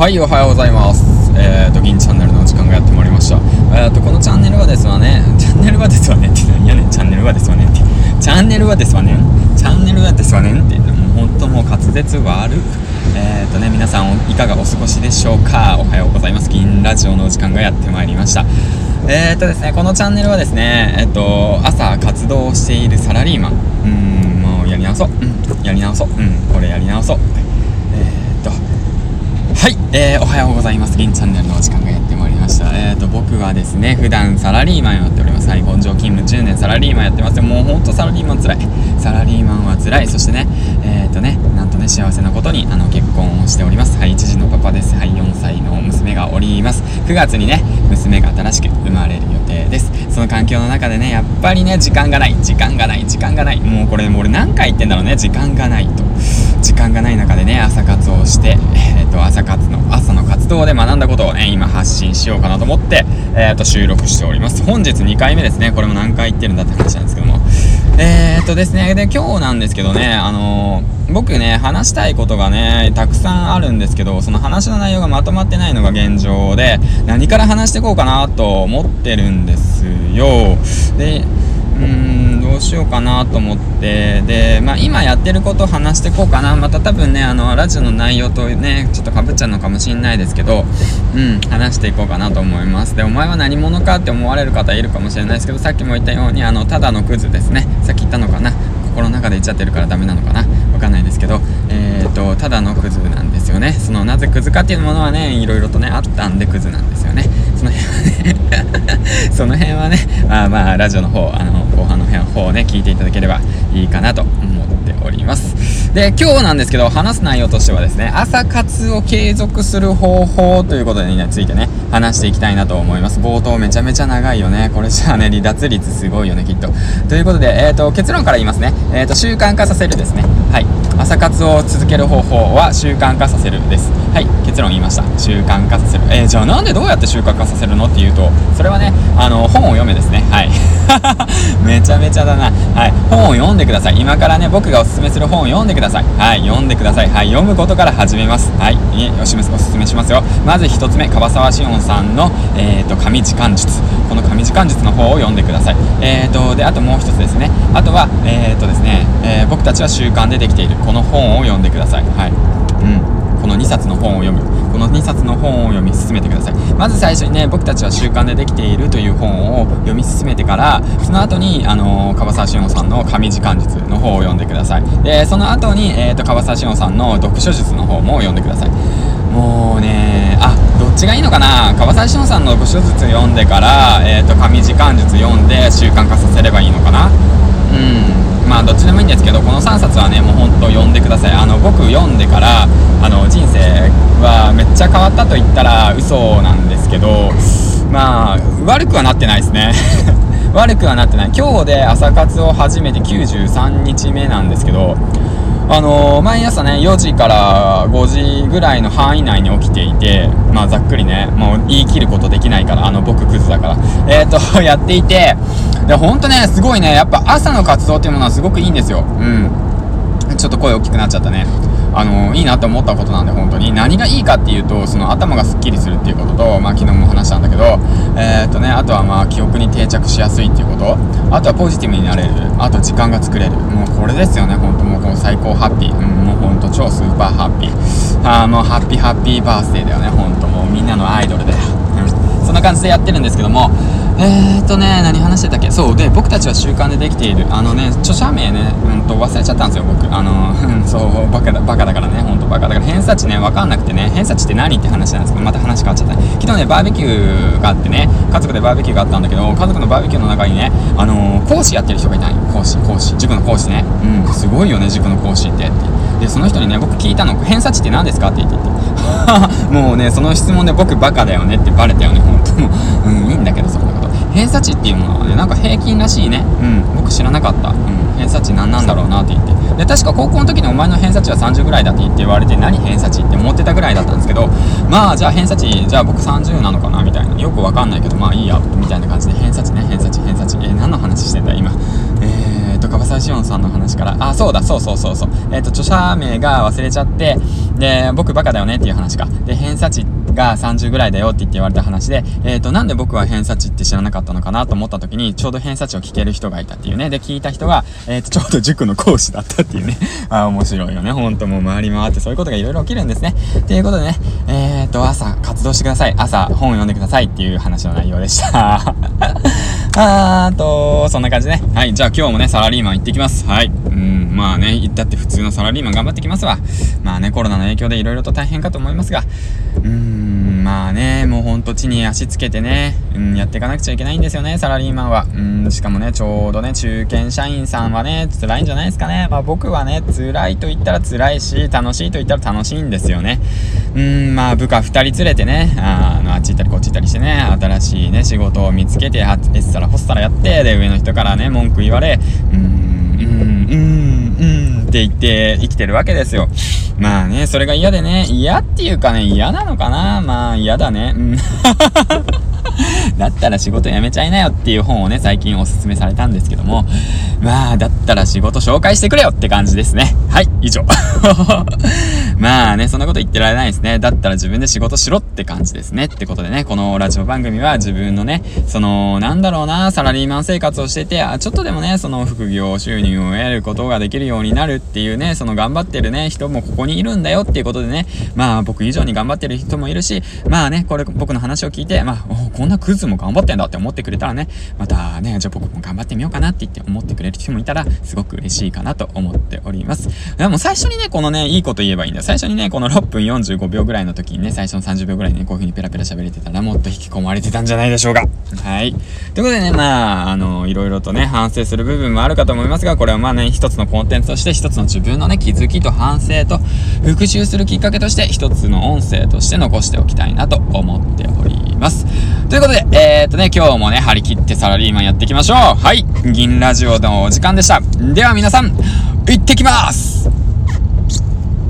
はいおはようございます。えーと銀チャンネルの時間がやってまいりました。えーとこのチャンネルはですわね。チャンネルはですわねって何やねんチャンネルはですわねって。チャンネルはですわねチャンネルはですわねって言ってもう本当もう滑舌悪えーとね皆さんいかがお過ごしでしょうか。おはようございます。銀ラジオの時間がやってまいりました。えーとですねこのチャンネルはですねえっ、と朝活動しているサラリーマン。うんもうやり直そう。うんやり直そう。うんこれやり直そう。はい、えー、おはようございます。銀チャンネルのお時間がやってまいりました。えーと、僕はですね、普段サラリーマンやっております。はい、本庄勤務10年サラリーマンやってます。もうほんとサラリーマン辛い。サラリーマンはつらい。そしてね、えーとね、なんとね、幸せなことに、あの、結婚をしております。はい、1児のパパです。はい、4歳の娘がおります。9月にね、娘が新しく生まれる予定です。その環境の中でね、やっぱりね、時間がない。時間がない。時間がない。もうこれ、もう俺何回言ってんだろうね、時間がないと。時間がない中でね、朝活をして、えーと、朝活の、朝の活動で学んだことをね、今発信しようかなと思って、えーと、収録しております。本日2回目ですね。これも何回言ってるんだって話なんですけども。えーとですね、で、今日なんですけどね、あのー、僕ね、話したいことがね、たくさんあるんですけど、その話の内容がまとまってないのが現状で、何から話していこうかなと思ってるんですよ。で、うーんどうしようかなと思って。で、まあ、今やってることを話していこうかな。また多分ねあのラジオの内容とねちょっとかぶっちゃうのかもしれないですけどうん話していこうかなと思います。でお前は何者かって思われる方いるかもしれないですけどさっきも言ったようにあのただのクズですね。さっき言ったのかな。心の中で言っちゃってるからダメなのかな。わかんないですけどえー、っとただのクズなんですよね。そのなぜクズかっていうものはねいろいろとねあったんでクズなんですよね。その辺はね その辺はねまあまあラジオの方あの後半の方をね聞いていただければいいかなと思っております。で今日なんですけど話す内容としてはですね朝活を継続する方法ということについてね話していきたいなと思います。冒頭めちゃめちゃ長いよね。これじゃあね離脱率すごいよねきっと。ということで、えーと、結論から言いますね、えーと習慣化させるですね。はい。朝活を続ける方法は習慣化させるです。はい。結論言いました。習慣化させる。えー、じゃあなんでどうやって習慣化させるの？っていうとそれはねあの本を読めですね。はい。めちゃめちゃだな。はい。本を読んでください。今からね僕がおすすめする本を読んでください。はい。読んでください。はい。読むことから始めます。はい。おしおすすめしますよ。まず1つ目樺沢志音さんのえっ、ー、と紙時間術。この紙時間術の方を読んでください。えっ、ー、とであともう一つですね。あとはえっ、ー、とですね、え僕たちは習慣でできているこの本を読んでください。はい。うん。この2冊の本を読む。の2冊の本を読み進めてください。まず最初にね僕たちは習慣でできているという本を読み進めてからその後にあの樺沢志音さんの紙時間術の方を読んでください。でその後に、えーと、樺沢志音さんの読書術の方も読んでください。もうねあどっちがいいのかな？樺沢志音さんの読書術読んでから、えーと紙時間術読んで習慣化させればいいのかな？ださい。あの僕読んでからあの人生はめっちゃ変わったと言ったら嘘なんですけどまあ悪くはなってないですね。悪くはなってない。今日で朝活を始めて93日目なんですけどあの、毎朝ね4時から5時ぐらいの範囲内に起きていてまあざっくりねもう言い切ることできないからあの僕クズだから。えっ、ー、とやっていてでほんとねすごいねやっぱ朝の活動っていうものはすごくいいんですよ。うん。ちょっと声大きくなっちゃったね。あのいいなと思ったことなんで本当に。何がいいかっていうとその頭がすっきりするっていうことと、まあ、昨日も話したんだけど、えー、っとね、あとはまあ記憶に定着しやすいっていうこと。あとはポジティブになれる。あと時間が作れる。もうこれですよね。本当もうこう最高ハッピー、うん、もう本当超スーパーハッピー。あもうハッピーハッピーバースデーだよね。本当もうみんなのアイドルだよ、うん、そんな感じでやってるんですけどもえー、っとね、何話してたっけ？そう、で、僕たちは習慣でできている。あのね、著者名ね、うんと、忘れちゃったんですよ、僕。あの、そう、バカだ、バカだからね、ほんとバカだから、偏差値ね、わかんなくてね、偏差値って何って話なんですけど、また話変わっちゃった、昨日ね、バーベキューがあってね、家族でバーベキューがあったんだけど、家族のバーベキューの中にね、あの講師やってる人がいたんよ。講師、講師。塾の講師ね。うん、すごいよね、塾の講師って。で、その人にね、僕聞いたの、偏差値って何ですかって言ってて。もうね、その質問で僕バカだよねってバレたよね、ほんと。偏差値っていうものはねなんか平均らしいね。うん。僕知らなかった、うん、偏差値何なんだろうなって言って。で確か高校の時にお前の偏差値は30ぐらいだって言って言われて何偏差値って思ってたぐらいだったんですけどまあじゃあ偏差値じゃあ僕30なのかなみたいな。よくわかんないけどまあいいやみたいな感じで。偏差値ね偏差値偏差値。えー、何の話してんだ今。えーと樺沢志音さんの話から、あ、そうだ、そうそうそうそう。えっ、ー、と、著者名が忘れちゃって、で、僕バカだよねっていう話か。で、偏差値が30ぐらいだよって言って言われた話で、えっ、ー、と、なんで僕は偏差値って知らなかったのかなと思った時に、ちょうど偏差値を聞ける人がいたっていうね。で、聞いた人が、えっ、ー、と、ちょうど塾の講師だったっていうね。あ、面白いよね。ほんともう回り回ってそういうことがいろいろ起きるんですね。ということでね、えっ、と、朝活動してください。朝本を読んでくださいっていう話の内容でした。あーと、そんな感じね。はい、じゃあ今日もね、サラリーマン行ってきます。はい。うん、まあね、行ったって普通のサラリーマン頑張ってきますわ。まあね、コロナの影響で色々と大変かと思いますが、うーん、まあね、もうほんと地に足つけてね、うん、やっていかなくちゃいけないんですよね、サラリーマンは。うん、しかもね、ちょうどね、中堅社員さんはね、辛いんじゃないですかね。まあ僕はね、辛いと言ったら辛いし、楽しいと言ったら楽しいんですよね。うん、まあ部下2人連れてね、あの、あっち行ったりこっち行ったりしてね、新しいね、仕事を見つけて、エッサラホッサラやって、で、上の人からね、文句言われ、うん、うん、うん、うんって言って生きてるわけですよ。まあね、それが嫌でね、嫌っていうかね、嫌なのかなまあ嫌だね。うん。だったら仕事辞めちゃいなよっていう本をね、最近おすすめされたんですけども、まあ、だったら仕事紹介してくれよって感じですね。はい、以上。まあね、そんなこと言ってられないですね。だったら自分で仕事しろって感じですね。ってことでね、このラジオ番組は自分のね、その、なんだろうな、サラリーマン生活をしてて、あ、ちょっとでもね、その副業収入を得ることができるようになるっていうね、その頑張ってるね、人もここにいるんだよっていうことでね、まあ僕以上に頑張ってる人もいるし、まあね、これ僕の話を聞いて、まあ、こなクズも頑張ってんだって思ってくれたらね、またね、じゃあ僕も頑張ってみようかなって言って思ってくれる人もいたら、すごく嬉しいかなと思っております。でも最初にね、このね、いいこと言えばいいんだよ。最初にね、この6分45秒ぐらいの時にね、最初の30秒ぐらいにね、こういう風にペラペラ喋れてたらもっと引き込まれてたんじゃないでしょうか。はい。ということでね、まあ、あの、いろいろとね、反省する部分もあるかと思いますが、これはまあね、一つのコンテンツとして、一つの自分のね、気づきと反省と、復習するきっかけとして、一つの音声として残しておきたいなと思っております。ということで、えー、っとね、今日もね、張り切ってサラリーマンやっていきましょう。はい。銀ラジオのお時間でした。では皆さん、行ってきます